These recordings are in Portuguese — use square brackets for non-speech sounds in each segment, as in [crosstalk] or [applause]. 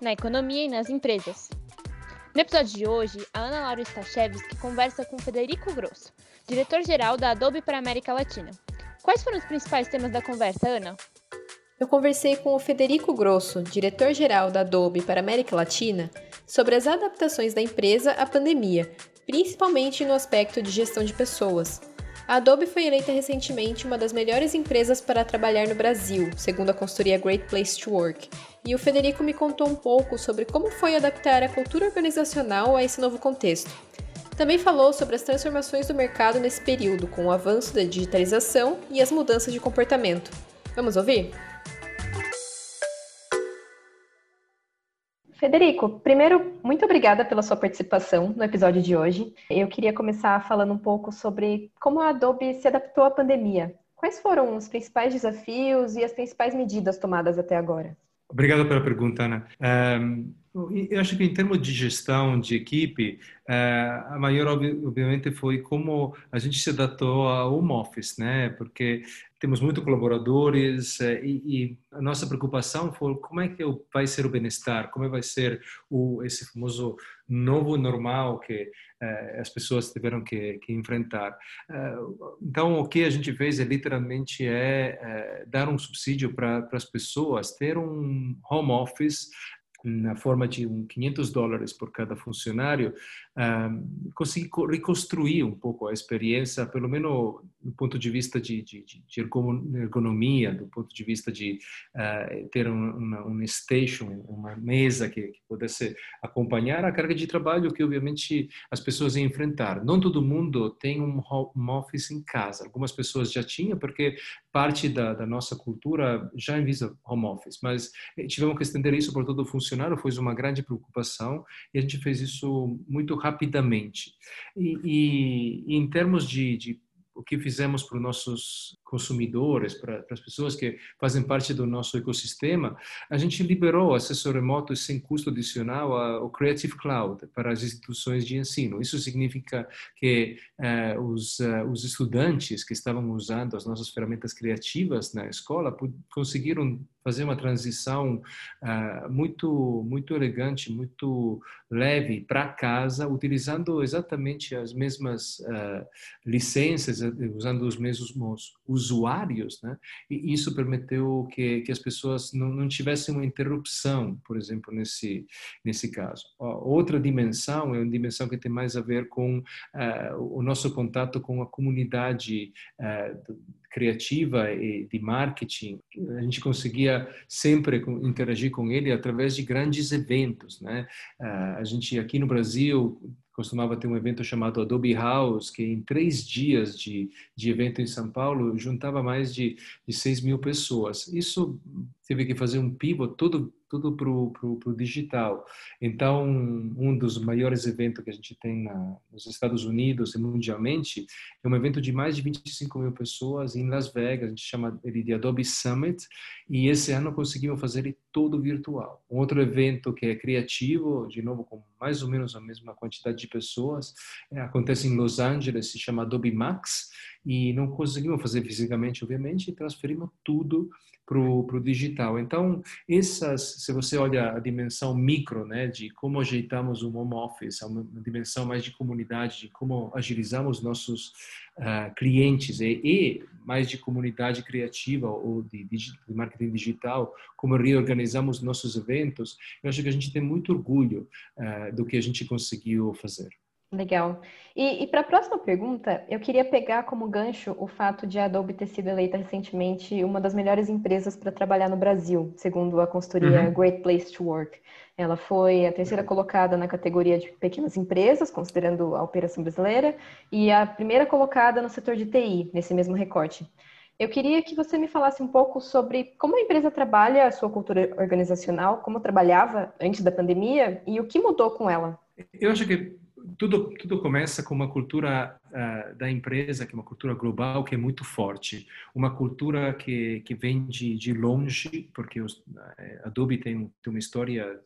na economia e nas empresas. No episódio de hoje, a Ana Laura Stachewski conversa com Federico Grosso, diretor-geral da Adobe para a América Latina. Quais foram os principais temas da conversa, Ana? Eu conversei com o Federico Grosso, diretor-geral da Adobe para a América Latina, sobre as adaptações da empresa à pandemia, principalmente no aspecto de gestão de pessoas. A Adobe foi eleita recentemente uma das melhores empresas para trabalhar no Brasil, segundo a consultoria Great Place to Work. E o Federico me contou um pouco sobre como foi adaptar a cultura organizacional a esse novo contexto. Também falou sobre as transformações do mercado nesse período, com o avanço da digitalização e as mudanças de comportamento. Vamos ouvir? Federico, primeiro, muito obrigada pela sua participação no episódio de hoje. Eu queria começar falando um pouco sobre como a Adobe se adaptou à pandemia. Quais foram os principais desafios e as principais medidas tomadas até agora? Obrigado pela pergunta, Ana. Eu acho que em termos de gestão de equipe, uh, a maior, obviamente, foi como a gente se adaptou ao home office, né? Porque temos muitos colaboradores uh, e, e, a nossa preocupação foi como é que vai ser o bem-estar, como vai ser o, esse famoso novo normal que uh, as pessoas tiveram que, que enfrentar. então, o que a gente fez é literalmente é dar um subsídio para as pessoas ter um home office na forma de um 500 dólares por cada funcionário, consegui reconstruir um pouco a experiência, pelo menos do ponto de vista de, de, de ergonomia, do ponto de vista de uh, ter um, uma, um station, uma mesa que, que, pudesse acompanhar a carga de trabalho que, obviamente, as pessoas iam enfrentar. Não todo mundo tem um home office em casa. Algumas pessoas já tinham, porque parte da, da nossa cultura já visa home office, mas tivemos que estender isso para todo funcionário, foi uma grande preocupação e a gente fez isso muito rapidamente. E, e, e em termos de, de o que fizemos para os nossos consumidores, para, para, as pessoas que fazem parte do nosso ecossistema, a gente liberou acesso remoto sem custo adicional ao Creative Cloud para as instituições de ensino. Isso significa que uh, os, uh, os estudantes que estavam usando as nossas ferramentas criativas na escola conseguiram fazer uma transição uh, muito muito elegante, muito leve para casa, utilizando exatamente as mesmas uh, licenças, usando os mesmos usuários, né? E isso permitiu que, que as pessoas não, não tivessem uma interrupção, por exemplo, nesse nesse caso. Outra dimensão é uma dimensão que tem mais a ver com uh, o nosso contato com a comunidade criativa e de marketing, a gente conseguia sempre interagir com ele através de grandes eventos, né? Ah, a gente aqui no Brasil costumava ter um evento chamado Adobe House, que em três dias de, de evento em São Paulo juntava mais de, de 6 mil pessoas. Isso teve que fazer um pivot todo tudo para o digital. Então, um dos maiores eventos que a gente tem na, nos Estados Unidos e mundialmente é um evento de mais de 25 mil pessoas em Las Vegas, a gente chama ele de Adobe Summit, e esse ano conseguimos fazer ele todo virtual. Um outro evento que é criativo, de novo, com mais ou menos a mesma quantidade de pessoas, é, acontece em Los Angeles, se chama Adobe Max, e não conseguimos fazer fisicamente, obviamente, e transferimos tudo para o digital. Então, essas, se você olha a dimensão micro, né, de como ajeitamos o home office, uma, uma dimensão mais de comunidade, de como agilizamos nossos uh, clientes e, e, mais de comunidade criativa ou de, de, marketing digital, como reorganizamos nossos eventos, eu acho que a gente tem muito orgulho uh, do que a gente conseguiu fazer. Legal. E, e para a próxima pergunta, eu queria pegar como gancho o fato de a Adobe ter sido eleita recentemente uma das melhores empresas para trabalhar no Brasil, segundo a consultoria uhum. Great Place to Work. Ela foi a terceira colocada na categoria de pequenas empresas, considerando a operação brasileira, e a primeira colocada no setor de TI, nesse mesmo recorte. Eu queria que você me falasse um pouco sobre como a empresa trabalha a sua cultura organizacional, como trabalhava antes da pandemia e o que mudou com ela. Eu acho que tudo, tudo começa com uma cultura uh, da empresa, que é uma cultura global, que é muito forte. Uma cultura que, que vem de, de longe, porque os, a Adobe tem, tem uma história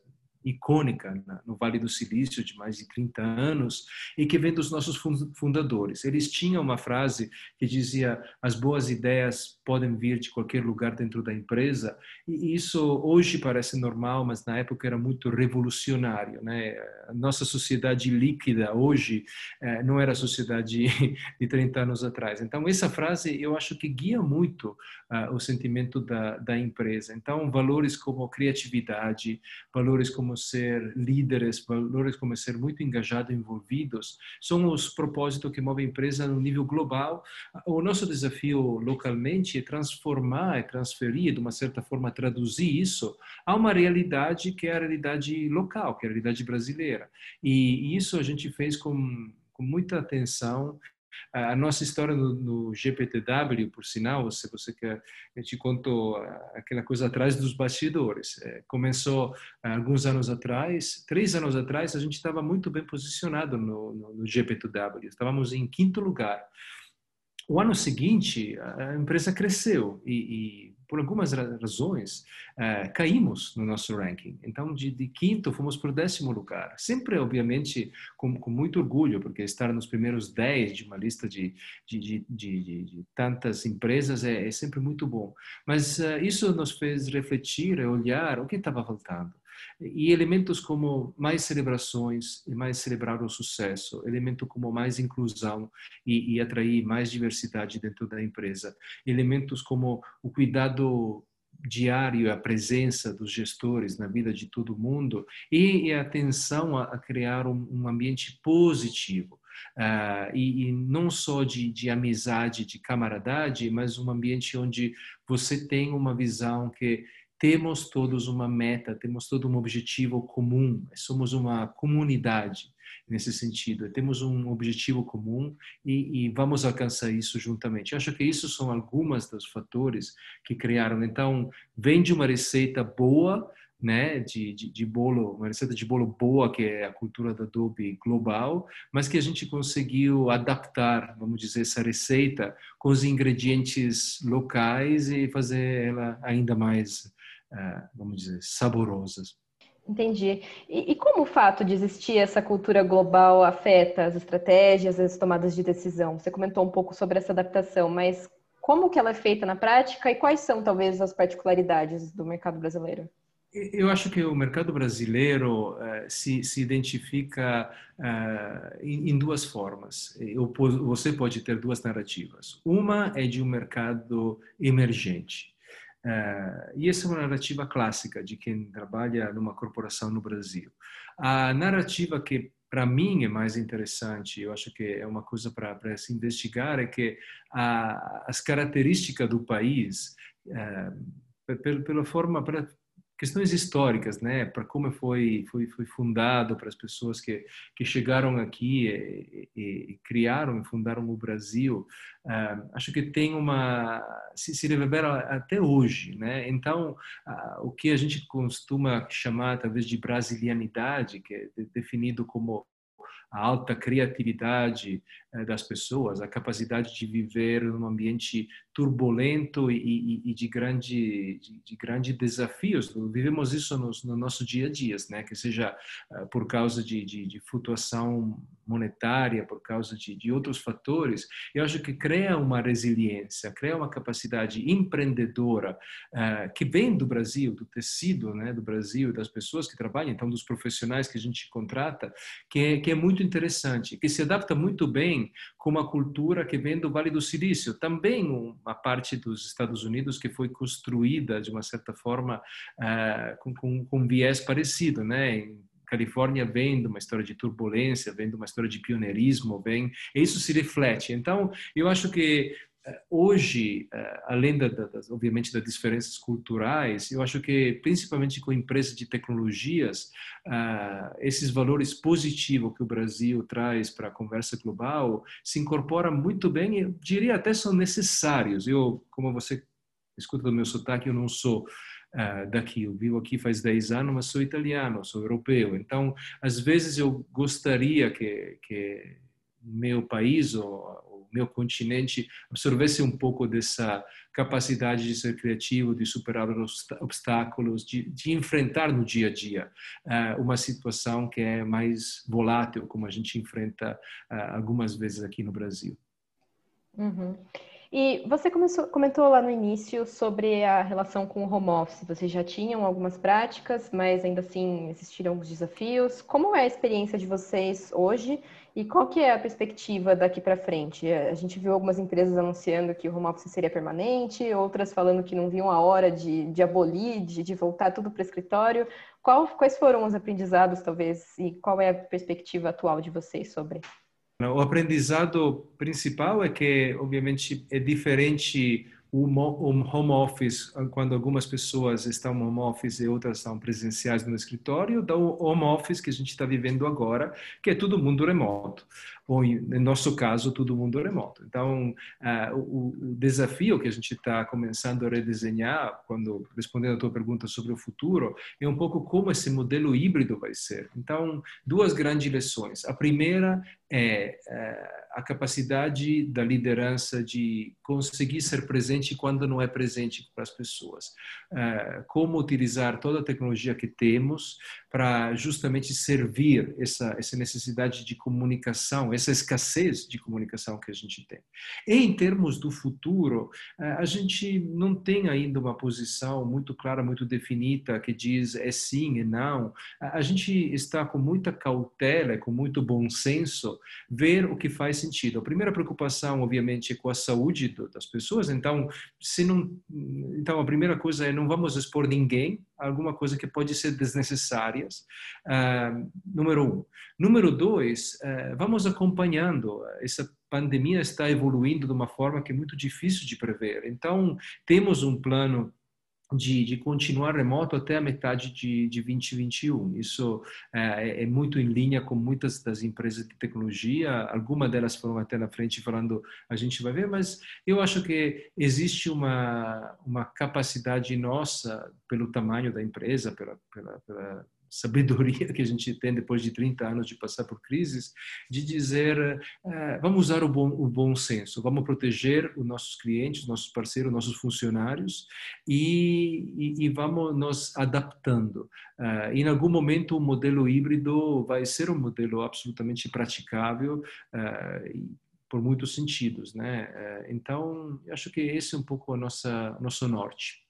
icônica no Vale do Silício de mais de 30 anos e que vem dos nossos fundadores. Eles tinham uma frase que dizia: as boas ideias podem vir de qualquer lugar dentro da empresa. E isso hoje parece normal, mas na época era muito revolucionário, né? A nossa sociedade líquida hoje eh, não era a sociedade [laughs] de 30 anos atrás. Então essa frase eu acho que guia muito uh, o sentimento da, da empresa. Então valores como criatividade, valores como como ser líderes, valores como ser muito engajados, envolvidos, são os propósitos que movem a empresa no nível global. O nosso desafio localmente é transformar, é transferir, de uma certa forma, traduzir isso a uma realidade que é a realidade local, que é a realidade brasileira. E isso a gente fez com, com muita atenção a nossa história no, GPTW, por sinal, se você quer, eu te conto aquela coisa atrás dos bastidores. É, começou alguns anos atrás, três anos atrás, a gente estava muito bem posicionado no, no, no GPTW. Estávamos em quinto lugar. O ano seguinte, a empresa cresceu e, e por algumas razões, uh, caímos no nosso ranking. Então, de, de, quinto, fomos para o décimo lugar. Sempre, obviamente, com, com, muito orgulho, porque estar nos primeiros dez de uma lista de, de, de tantas empresas é, é, sempre muito bom. Mas uh, isso nos fez refletir e olhar o que estava faltando. E elementos como mais celebrações e mais celebrar o sucesso, elemento como mais inclusão e, e atrair mais diversidade dentro da empresa, elementos como o cuidado diário, a presença dos gestores na vida de todo mundo e a atenção a, criar um, ambiente positivo. Uh, e, e, não só de, de amizade, de camaradagem, mas um ambiente onde você tem uma visão que temos todos uma meta, temos todo um objetivo comum, somos uma comunidade nesse sentido, temos um objetivo comum e, e, vamos alcançar isso juntamente. Acho que isso são algumas dos fatores que criaram. Então, vem de uma receita boa, né, de, de, de, bolo, uma receita de bolo boa, que é a cultura da Adobe global, mas que a gente conseguiu adaptar, vamos dizer, essa receita com os ingredientes locais e fazer ela ainda mais vamos dizer, saborosas. Entendi. E, e, como o fato de existir essa cultura global afeta as estratégias, as tomadas de decisão? Você comentou um pouco sobre essa adaptação, mas como que ela é feita na prática e quais são talvez as particularidades do mercado brasileiro? Eu acho que o mercado brasileiro uh, se, se, identifica uh, em, em, duas formas. Eu, você pode ter duas narrativas. Uma é de um mercado emergente. Uh, e essa é uma narrativa clássica de quem trabalha numa corporação no Brasil. A narrativa que para mim é mais interessante, eu acho que é uma coisa para se investigar, é que a, as características do país, uh, pela, forma, questões históricas, né, para como foi foi foi fundado, para as pessoas que que chegaram aqui e, e, e criaram e fundaram o Brasil, uh, acho que tem uma se, se reverbera até hoje, né? Então, uh, o que a gente costuma chamar talvez de brasilianidade, que é definido como a alta criatividade eh, das pessoas, a capacidade de viver num ambiente turbulento e, e, e de grande de, de grandes desafios. Vivemos isso no, no, nosso dia a dia, né? Que seja uh, por causa de, de, de, flutuação monetária, por causa de, de outros fatores. Eu acho que cria uma resiliência, cria uma capacidade empreendedora uh, que vem do Brasil, do tecido, né? Do Brasil, das pessoas que trabalham, então dos profissionais que a gente contrata, que é, que é muito interessante, que se adapta muito bem com uma cultura que vem do Vale do Silício, também uma parte dos Estados Unidos que foi construída de uma certa forma uh, com, com, com um viés parecido, né? Em Califórnia vem de uma história de turbulência, vem de uma história de pioneirismo, vem, isso se reflete. Então, eu acho que hoje, além da, das, obviamente das diferenças culturais, eu acho que principalmente com empresas de tecnologias, esses valores positivos que o Brasil traz para a conversa global se incorporam muito bem e diria até são necessários. Eu, como você escuta do meu sotaque, eu não sou uh, daqui. Eu vivo aqui faz 10 anos, mas sou italiano, sou europeu. Então, às vezes eu gostaria que, que meu país ou meu continente absorvesse um pouco dessa capacidade de ser criativo, de superar os obstáculos, de, de enfrentar no dia a dia uh, uma situação que é mais volátil, como a gente enfrenta uh, algumas vezes aqui no Brasil. Uhum. E você começou, comentou lá no início sobre a relação com o home office. Vocês já tinham algumas práticas, mas ainda assim existiram alguns desafios. Como é a experiência de vocês hoje e qual que é a perspectiva daqui para frente? A gente viu algumas empresas anunciando que o home office seria permanente, outras falando que não viam a hora de, de abolir, de, de voltar tudo para o escritório. Qual, quais foram os aprendizados, talvez, e qual é a perspectiva atual de vocês sobre? O aprendizado principal é que, obviamente, é diferente o home office, quando algumas pessoas estão no home office e outras estão presenciais no escritório, do home office que a gente está vivendo agora, que é todo mundo remoto ou, no nosso caso, todo mundo remoto. Então, uh, o, o, desafio que a gente está começando a redesenhar, quando respondendo a tua pergunta sobre o futuro, é um pouco como esse modelo híbrido vai ser. Então, duas grandes lições. A primeira é uh, a capacidade da liderança de conseguir ser presente quando não é presente para as pessoas. Uh, como utilizar toda a tecnologia que temos para justamente servir essa, essa necessidade de comunicação, essa escassez de comunicação que a gente tem. Em termos do futuro, eh, a gente não tem ainda uma posição muito clara, muito definida, que diz é sim e não. A gente está com muita cautela, com muito bom senso, ver o que faz sentido. A primeira preocupação, obviamente, é com a saúde das pessoas, então, se não, então a primeira coisa é não vamos expor ninguém alguma coisa que pode ser desnecessária Uh, número um. Número dois, uh, vamos acompanhando. Essa pandemia está evoluindo de uma forma que é muito difícil de prever. Então, temos um plano de, de, continuar remoto até a metade de, de 2021. Isso é, é, muito em linha com muitas das empresas de tecnologia. Algumas delas foram até na frente falando a gente vai ver, mas eu acho que existe uma, uma capacidade nossa, pelo tamanho da empresa, pela, pela, pela sabedoria que a gente tem depois de 30 anos de passar por crises, de dizer, uh, vamos usar o bom, o bom senso, vamos proteger os nossos clientes, nossos parceiros, nossos funcionários e, e, e vamos nos adaptando. Uh, em algum momento o modelo híbrido vai ser um modelo absolutamente praticável por muitos sentidos, né? Então, acho que esse é um pouco nossa nosso norte.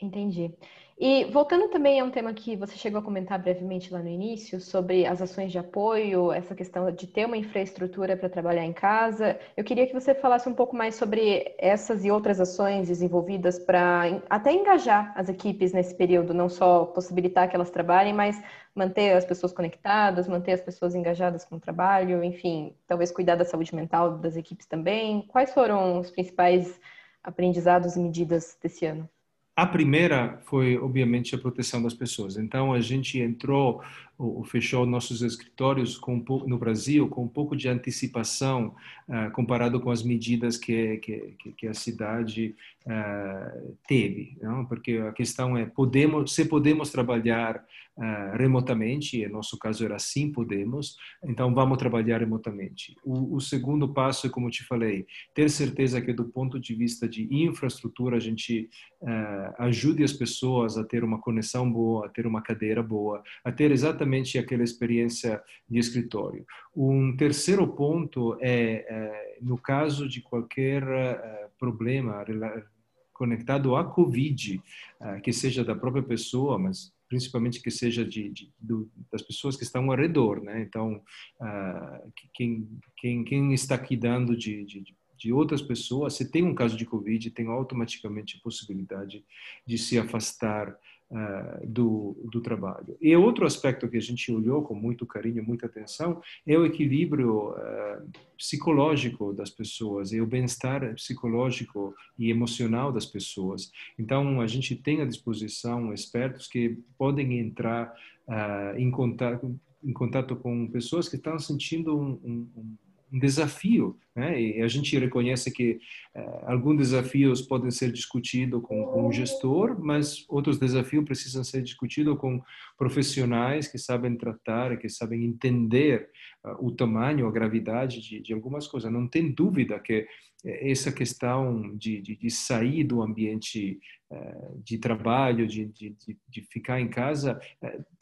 Entendi. E voltando também a um tema que você chegou a comentar brevemente lá no início, sobre as ações de apoio, essa questão de ter uma infraestrutura para trabalhar em casa, eu queria que você falasse um pouco mais sobre essas e outras ações desenvolvidas para até engajar as equipes nesse período, não só possibilitar que elas trabalhem, mas manter as pessoas conectadas, manter as pessoas engajadas com o trabalho, enfim, talvez cuidar da saúde mental das equipes também. Quais foram os principais aprendizados e medidas desse ano? A primeira foi, obviamente, a proteção das pessoas. Então, a gente entrou, ou fechou nossos escritórios com, no Brasil com um pouco de antecipação uh, comparado com as medidas que, que, que a cidade uh, teve. Não? Porque a questão é, podemos, se podemos trabalhar uh, remotamente, e no nosso caso era sim, podemos, então vamos trabalhar remotamente. O, o, segundo passo é, como te falei, ter certeza que do ponto de vista de infraestrutura a gente ajude as pessoas a ter uma conexão boa, a ter uma cadeira boa, a ter exatamente aquela experiência de escritório. Um terceiro ponto é, é no caso de qualquer uh, problema conectado à Covid, que seja da própria pessoa, mas principalmente que seja de, de do, das pessoas que estão ao redor, né? Então, uh, quem, quem, quem está cuidando de, de, de outras pessoas, se tem um caso de Covid, tem automaticamente a possibilidade de se afastar do, do trabalho. E outro aspecto que a gente olhou com muito carinho, muita atenção, é o equilíbrio uh, psicológico das pessoas, e o bem-estar psicológico e emocional das pessoas. Então, a gente tem à disposição expertos que podem entrar uh, em, contato, em contato com pessoas que estão sentindo um, um, um desafio, né? E a gente reconhece que uh, alguns desafios podem ser discutidos com, com o gestor, mas outros desafios precisam ser discutidos com profissionais que sabem tratar, que sabem entender uh, o tamanho, a gravidade de, de, algumas coisas. Não tem dúvida que essa questão de, de, de sair do ambiente uh, de trabalho, de, ficar em casa,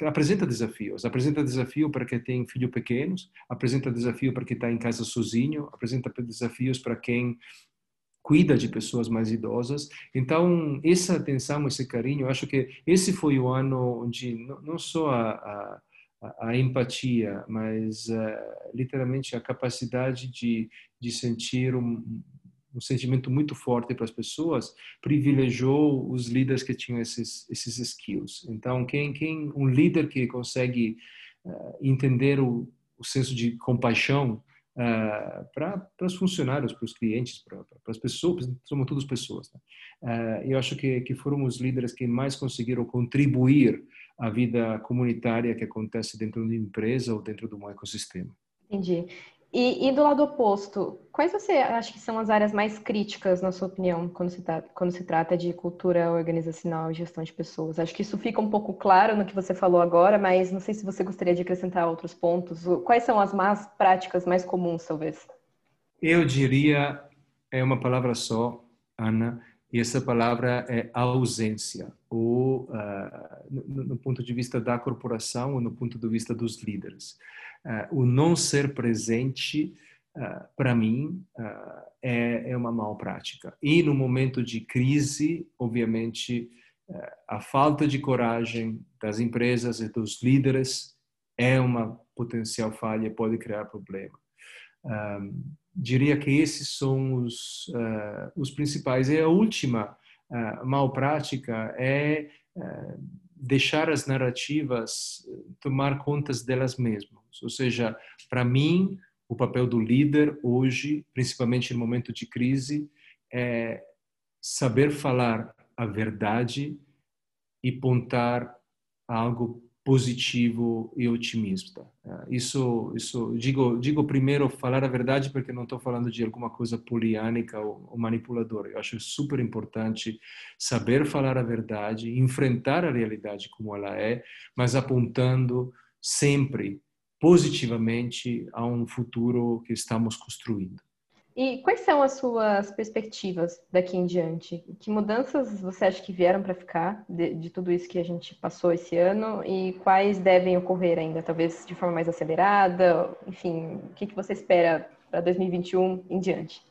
apresenta desafios. Apresenta desafio para quem tem filhos pequenos, apresenta desafio para quem está em casa sozinho, apresenta desafios para quem cuida de pessoas mais idosas. Então, essa atenção, esse carinho, acho que esse foi o ano onde não só a, a a, empatia, mas uh, literalmente a capacidade de, de sentir um, um sentimento muito forte para as pessoas, privilegiou os líderes que tinham esses esses skills. Então, quem quem um líder que consegue uh, entender o, o senso de compaixão uh, para os funcionários, para os clientes, para, as pessoas, somos todas pessoas. Né? Uh, eu acho que que foram os líderes que mais conseguiram contribuir à vida comunitária que acontece dentro de uma empresa ou dentro de um ecossistema. Entendi. E, e, do lado oposto, quais você acha que são as áreas mais críticas, na sua opinião, quando se, tá, quando se trata de cultura organizacional e gestão de pessoas? Acho que isso fica um pouco claro no que você falou agora, mas não sei se você gostaria de acrescentar outros pontos. Quais são as más práticas mais comuns, talvez? Eu diria, é uma palavra só, Ana, e essa palavra é ausência, ou uh, no, no ponto de vista da corporação ou no ponto de vista dos líderes. Uh, o não ser presente, uh, para mim, é, é, uma mal prática. E no momento de crise, obviamente, a falta de coragem das empresas e dos líderes é uma potencial falha, pode criar problema. Diria que esses são os, os principais. E a última mal prática é deixar as narrativas tomar contas delas mesmas. Ou seja, para mim, o papel do líder hoje, principalmente no momento de crise, é saber falar a verdade e pontar algo positivo e otimista. É, isso, isso digo, digo primeiro falar a verdade porque não estou falando de alguma coisa poliânica ou, ou manipuladora. Eu acho super importante saber falar a verdade, enfrentar a realidade como ela é, mas apontando sempre positivamente a um futuro que estamos construindo. E quais são as suas perspectivas daqui em diante? Que mudanças você acha que vieram para ficar de, de, tudo isso que a gente passou esse ano e quais devem ocorrer ainda, talvez de forma mais acelerada? Enfim, o que, que você espera para 2021 em diante?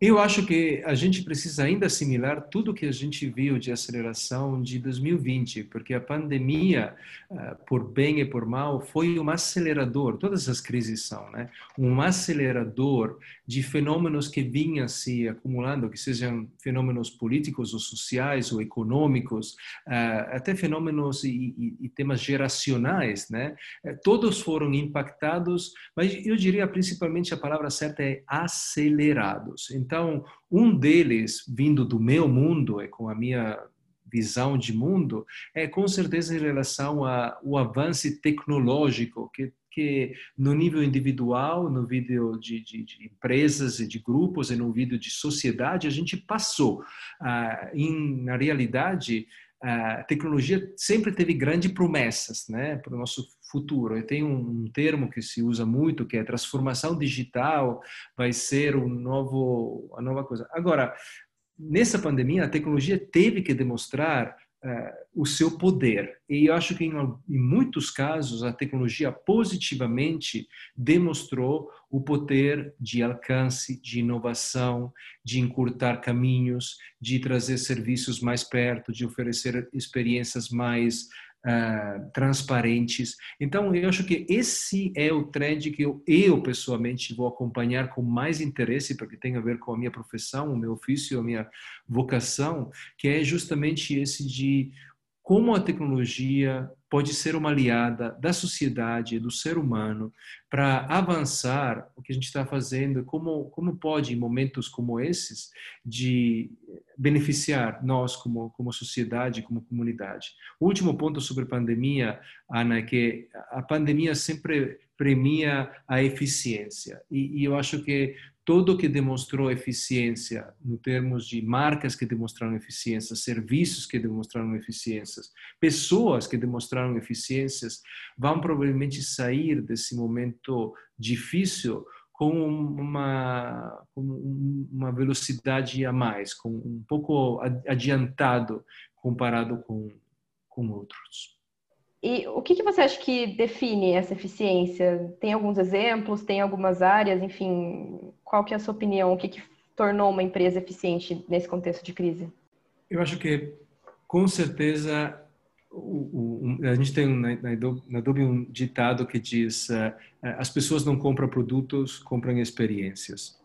Eu acho que a gente precisa ainda assimilar tudo que a gente viu de aceleração de 2020, porque a pandemia, ah, por bem e por mal, foi um acelerador, todas as crises são, né? Um acelerador de fenômenos que vinham se acumulando, que sejam fenômenos políticos ou sociais ou econômicos, ah, até fenômenos e, temas geracionais, né? Eh, todos foram impactados, mas eu diria principalmente a palavra certa é acelerados. Então, um deles, vindo do meu mundo e com a minha visão de mundo, é com certeza em relação ao avanço tecnológico que que no nível individual, no nível de, de, de, empresas e de grupos e no nível de sociedade, a gente passou. Ah, em, na realidade, a tecnologia sempre teve grandes promessas né, para o nosso futuro. E tem um, termo que se usa muito, que é transformação digital, vai ser um novo, a nova coisa. Agora, nessa pandemia, a tecnologia teve que demonstrar uh, o seu poder. E eu acho que em, em, muitos casos a tecnologia positivamente demonstrou o poder de alcance, de inovação, de encurtar caminhos, de trazer serviços mais perto, de oferecer experiências mais uh, transparentes. Então, eu acho que esse é o trend que eu, eu, pessoalmente vou acompanhar com mais interesse, porque tem a ver com a minha profissão, o meu ofício, a minha vocação, que é justamente esse de como a tecnologia pode ser uma aliada da sociedade, do ser humano, para avançar o que a gente está fazendo, como, como pode, em momentos como esses, de beneficiar nós como, como sociedade, como comunidade. O último ponto sobre a pandemia, Ana, é que a pandemia sempre premia a eficiência. E, e eu acho que todo que demonstrou eficiência, no termos de marcas que demonstraram eficiência, serviços que demonstraram eficiências, pessoas que demonstraram eficiências, vão provavelmente sair desse momento difícil com uma, com uma velocidade a mais, com um pouco adiantado comparado com, com outros. E o que, que você acha que define essa eficiência? Tem alguns exemplos, tem algumas áreas, enfim, qual que é a sua opinião? O que, que tornou uma empresa eficiente nesse contexto de crise? Eu acho que, com certeza, o, o, a gente tem na, na Adobe um ditado que diz uh, as pessoas não compram produtos, compram experiências.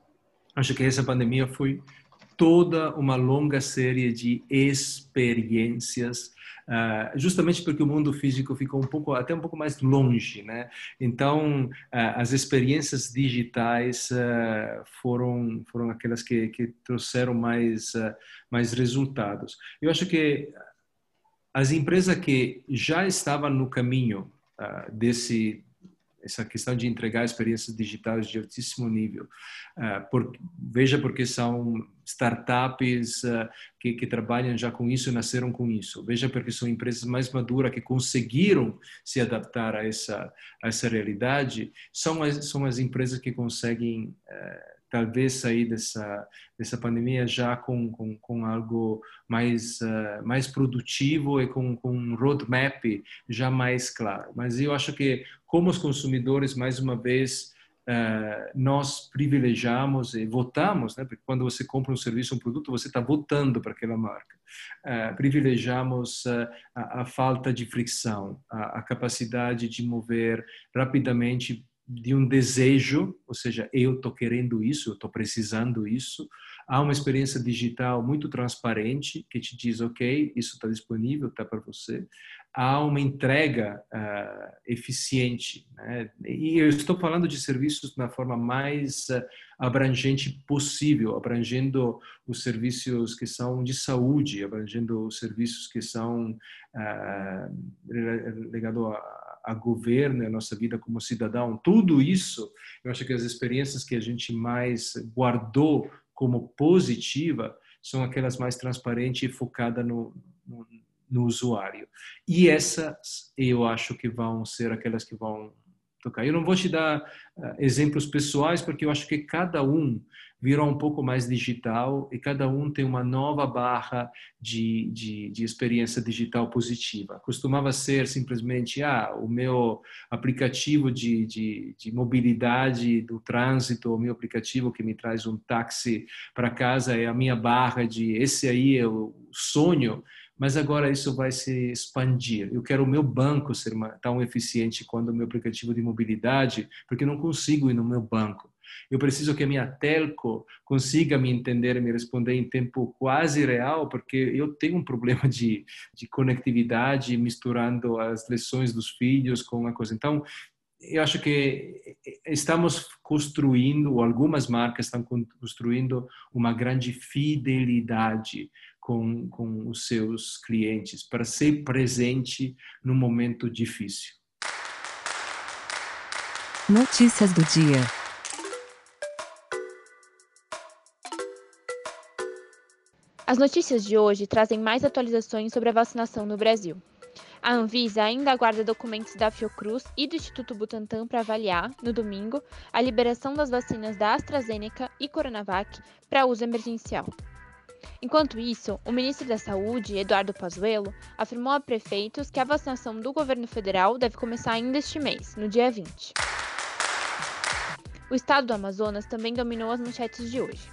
Acho que essa pandemia foi toda uma longa série de experiências Uh, justamente porque o mundo físico ficou um pouco até um pouco mais longe, né? Então uh, as experiências digitais uh, foram foram aquelas que, que trouxeram mais mais resultados. Eu acho que as empresas que já estavam no caminho desse essa questão de entregar experiências digitais de altíssimo nível. Uh, por, veja porque são startups uh, que, que, trabalham já com isso e nasceram com isso. Veja porque são empresas mais maduras que conseguiram se adaptar a essa, a essa realidade. São as, são as empresas que conseguem uh, talvez sair dessa dessa pandemia já com, com, com algo mais uh, mais produtivo e com, com um roadmap já mais claro. Mas eu acho que como os consumidores mais uma vez uh, nós privilegiamos e votamos, né? Porque quando você compra um serviço, um produto, você está votando para aquela marca. Uh, privilegiamos a, a, falta de fricção, a, a capacidade de mover rapidamente de um desejo, ou seja, eu estou querendo isso, eu estou precisando isso. Há uma experiência digital muito transparente que te diz, ok, isso está disponível, está para você. Há uma entrega uh, eficiente. Né? E eu estou falando de serviços na forma mais uh, abrangente possível, abrangendo os serviços que são de saúde, abrangendo os serviços que são uh, ligados a a governo, a nossa vida como cidadão, tudo isso, eu acho que as experiências que a gente mais guardou como positiva são aquelas mais transparentes e focadas no, no, no usuário. E essas eu acho que vão ser aquelas que vão tocar. Eu não vou te dar uh, exemplos pessoais, porque eu acho que cada um virou um pouco mais digital e cada um tem uma nova barra de, de, de, experiência digital positiva. Costumava ser simplesmente, ah, o meu aplicativo de, de, de mobilidade do trânsito, o meu aplicativo que me traz um táxi para casa é a minha barra de esse aí é o sonho, mas agora isso vai se expandir. Eu quero o meu banco ser tão eficiente quanto o meu aplicativo de mobilidade, porque não consigo ir no meu banco. Eu preciso que a minha telco consiga me entender e me responder em tempo quase real, porque eu tenho um problema de, de conectividade misturando as lições dos filhos com a coisa. Então, eu acho que estamos construindo, ou algumas marcas estão construindo uma grande fidelidade com, com os seus clientes para ser presente no momento difícil. Notícias do dia. As notícias de hoje trazem mais atualizações sobre a vacinação no Brasil. A Anvisa ainda aguarda documentos da Fiocruz e do Instituto Butantan para avaliar, no domingo, a liberação das vacinas da AstraZeneca e Coronavac para uso emergencial. Enquanto isso, o ministro da Saúde, Eduardo Pazuello, afirmou a prefeitos que a vacinação do governo federal deve começar ainda este mês, no dia 20. O estado do Amazonas também dominou as manchetes de hoje.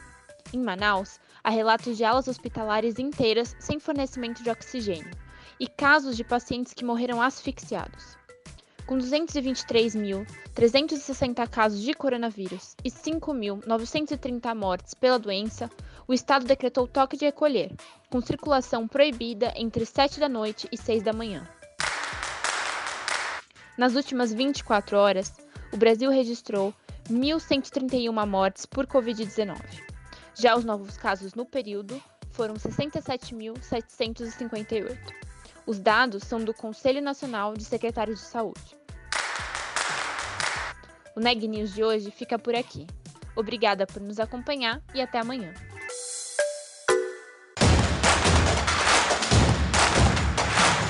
Em Manaus, há relatos de alas hospitalares inteiras sem fornecimento de oxigênio e casos de pacientes que morreram asfixiados. Com 223.360 casos de coronavírus e 5.930 mortes pela doença, o estado decretou toque de recolher, com circulação proibida entre 7 da noite e 6 da manhã. Nas últimas 24 horas, o Brasil registrou 1.131 mortes por Covid-19. Já os novos casos no período foram 67.758. Os dados são do Conselho Nacional de Secretários de Saúde. O Neg News de hoje fica por aqui. Obrigada por nos acompanhar e até amanhã.